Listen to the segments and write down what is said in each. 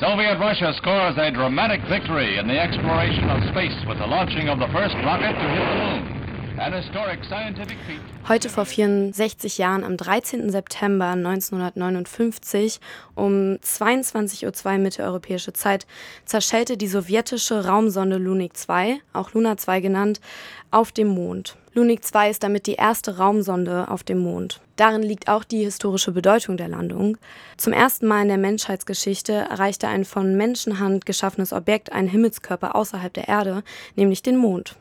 Soviet Russia scores a dramatic victory in the exploration of space with the launching of the first rocket to hit the moon. Heute vor 64 Jahren, am 13. September 1959 um 22.02 Uhr mitteleuropäische Zeit, zerschellte die sowjetische Raumsonde Lunik 2, auch Luna 2 genannt, auf dem Mond. Lunik 2 ist damit die erste Raumsonde auf dem Mond. Darin liegt auch die historische Bedeutung der Landung. Zum ersten Mal in der Menschheitsgeschichte erreichte ein von Menschenhand geschaffenes Objekt einen Himmelskörper außerhalb der Erde, nämlich den Mond.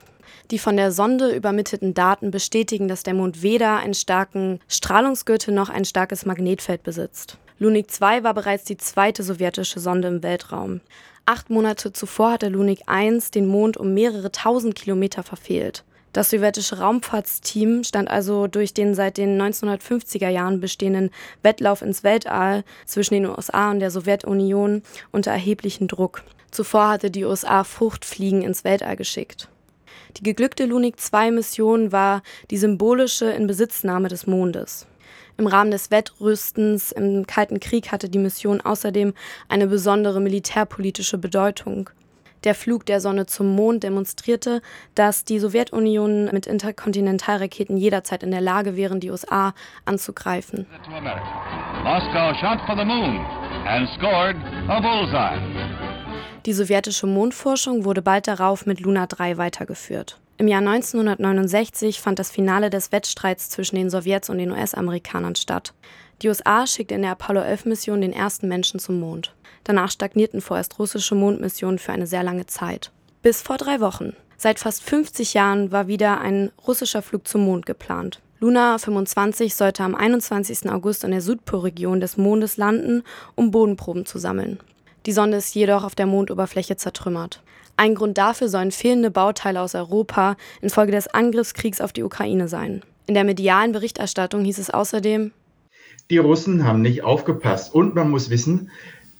Die von der Sonde übermittelten Daten bestätigen, dass der Mond weder einen starken Strahlungsgürtel noch ein starkes Magnetfeld besitzt. Lunik 2 war bereits die zweite sowjetische Sonde im Weltraum. Acht Monate zuvor hatte Lunik 1 den Mond um mehrere tausend Kilometer verfehlt. Das sowjetische Raumfahrtsteam stand also durch den seit den 1950er Jahren bestehenden Wettlauf ins Weltall zwischen den USA und der Sowjetunion unter erheblichen Druck. Zuvor hatte die USA Fruchtfliegen ins Weltall geschickt. Die geglückte Lunik-2-Mission war die symbolische Inbesitznahme des Mondes. Im Rahmen des Wettrüstens im Kalten Krieg hatte die Mission außerdem eine besondere militärpolitische Bedeutung. Der Flug der Sonne zum Mond demonstrierte, dass die Sowjetunion mit Interkontinentalraketen jederzeit in der Lage wären, die USA anzugreifen. Moscow shot for the moon and scored a bullseye. Die sowjetische Mondforschung wurde bald darauf mit Luna 3 weitergeführt. Im Jahr 1969 fand das Finale des Wettstreits zwischen den Sowjets und den US-Amerikanern statt. Die USA schickte in der Apollo 11-Mission den ersten Menschen zum Mond. Danach stagnierten vorerst russische Mondmissionen für eine sehr lange Zeit. Bis vor drei Wochen. Seit fast 50 Jahren war wieder ein russischer Flug zum Mond geplant. Luna 25 sollte am 21. August in der Südpolregion des Mondes landen, um Bodenproben zu sammeln. Die Sonde ist jedoch auf der Mondoberfläche zertrümmert. Ein Grund dafür sollen fehlende Bauteile aus Europa infolge des Angriffskriegs auf die Ukraine sein. In der medialen Berichterstattung hieß es außerdem, die Russen haben nicht aufgepasst. Und man muss wissen,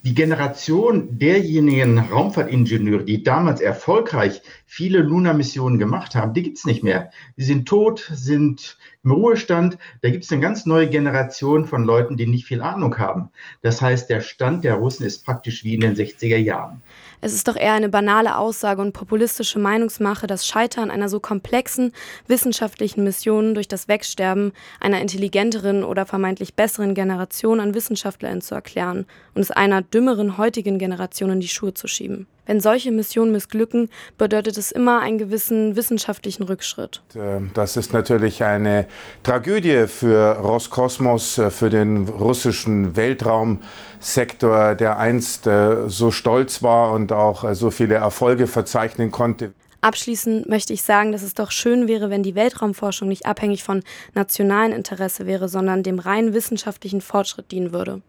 die Generation derjenigen Raumfahrtingenieure, die damals erfolgreich viele Luna-Missionen gemacht haben, die gibt es nicht mehr. Die sind tot, sind im Ruhestand. Da gibt es eine ganz neue Generation von Leuten, die nicht viel Ahnung haben. Das heißt, der Stand der Russen ist praktisch wie in den 60er Jahren. Es ist doch eher eine banale Aussage und populistische Meinungsmache, das Scheitern einer so komplexen wissenschaftlichen Mission durch das Wegsterben einer intelligenteren oder vermeintlich besseren Generation an Wissenschaftlern zu erklären und es einer dümmeren heutigen Generation in die Schuhe zu schieben. Wenn solche Missionen missglücken, bedeutet es immer einen gewissen wissenschaftlichen Rückschritt. Äh, das ist natürlich eine Tragödie für Roskosmos, äh, für den russischen Weltraumsektor, der einst äh, so stolz war und auch so viele Erfolge verzeichnen konnte. Abschließend möchte ich sagen, dass es doch schön wäre, wenn die Weltraumforschung nicht abhängig von nationalem Interesse wäre, sondern dem rein wissenschaftlichen Fortschritt dienen würde.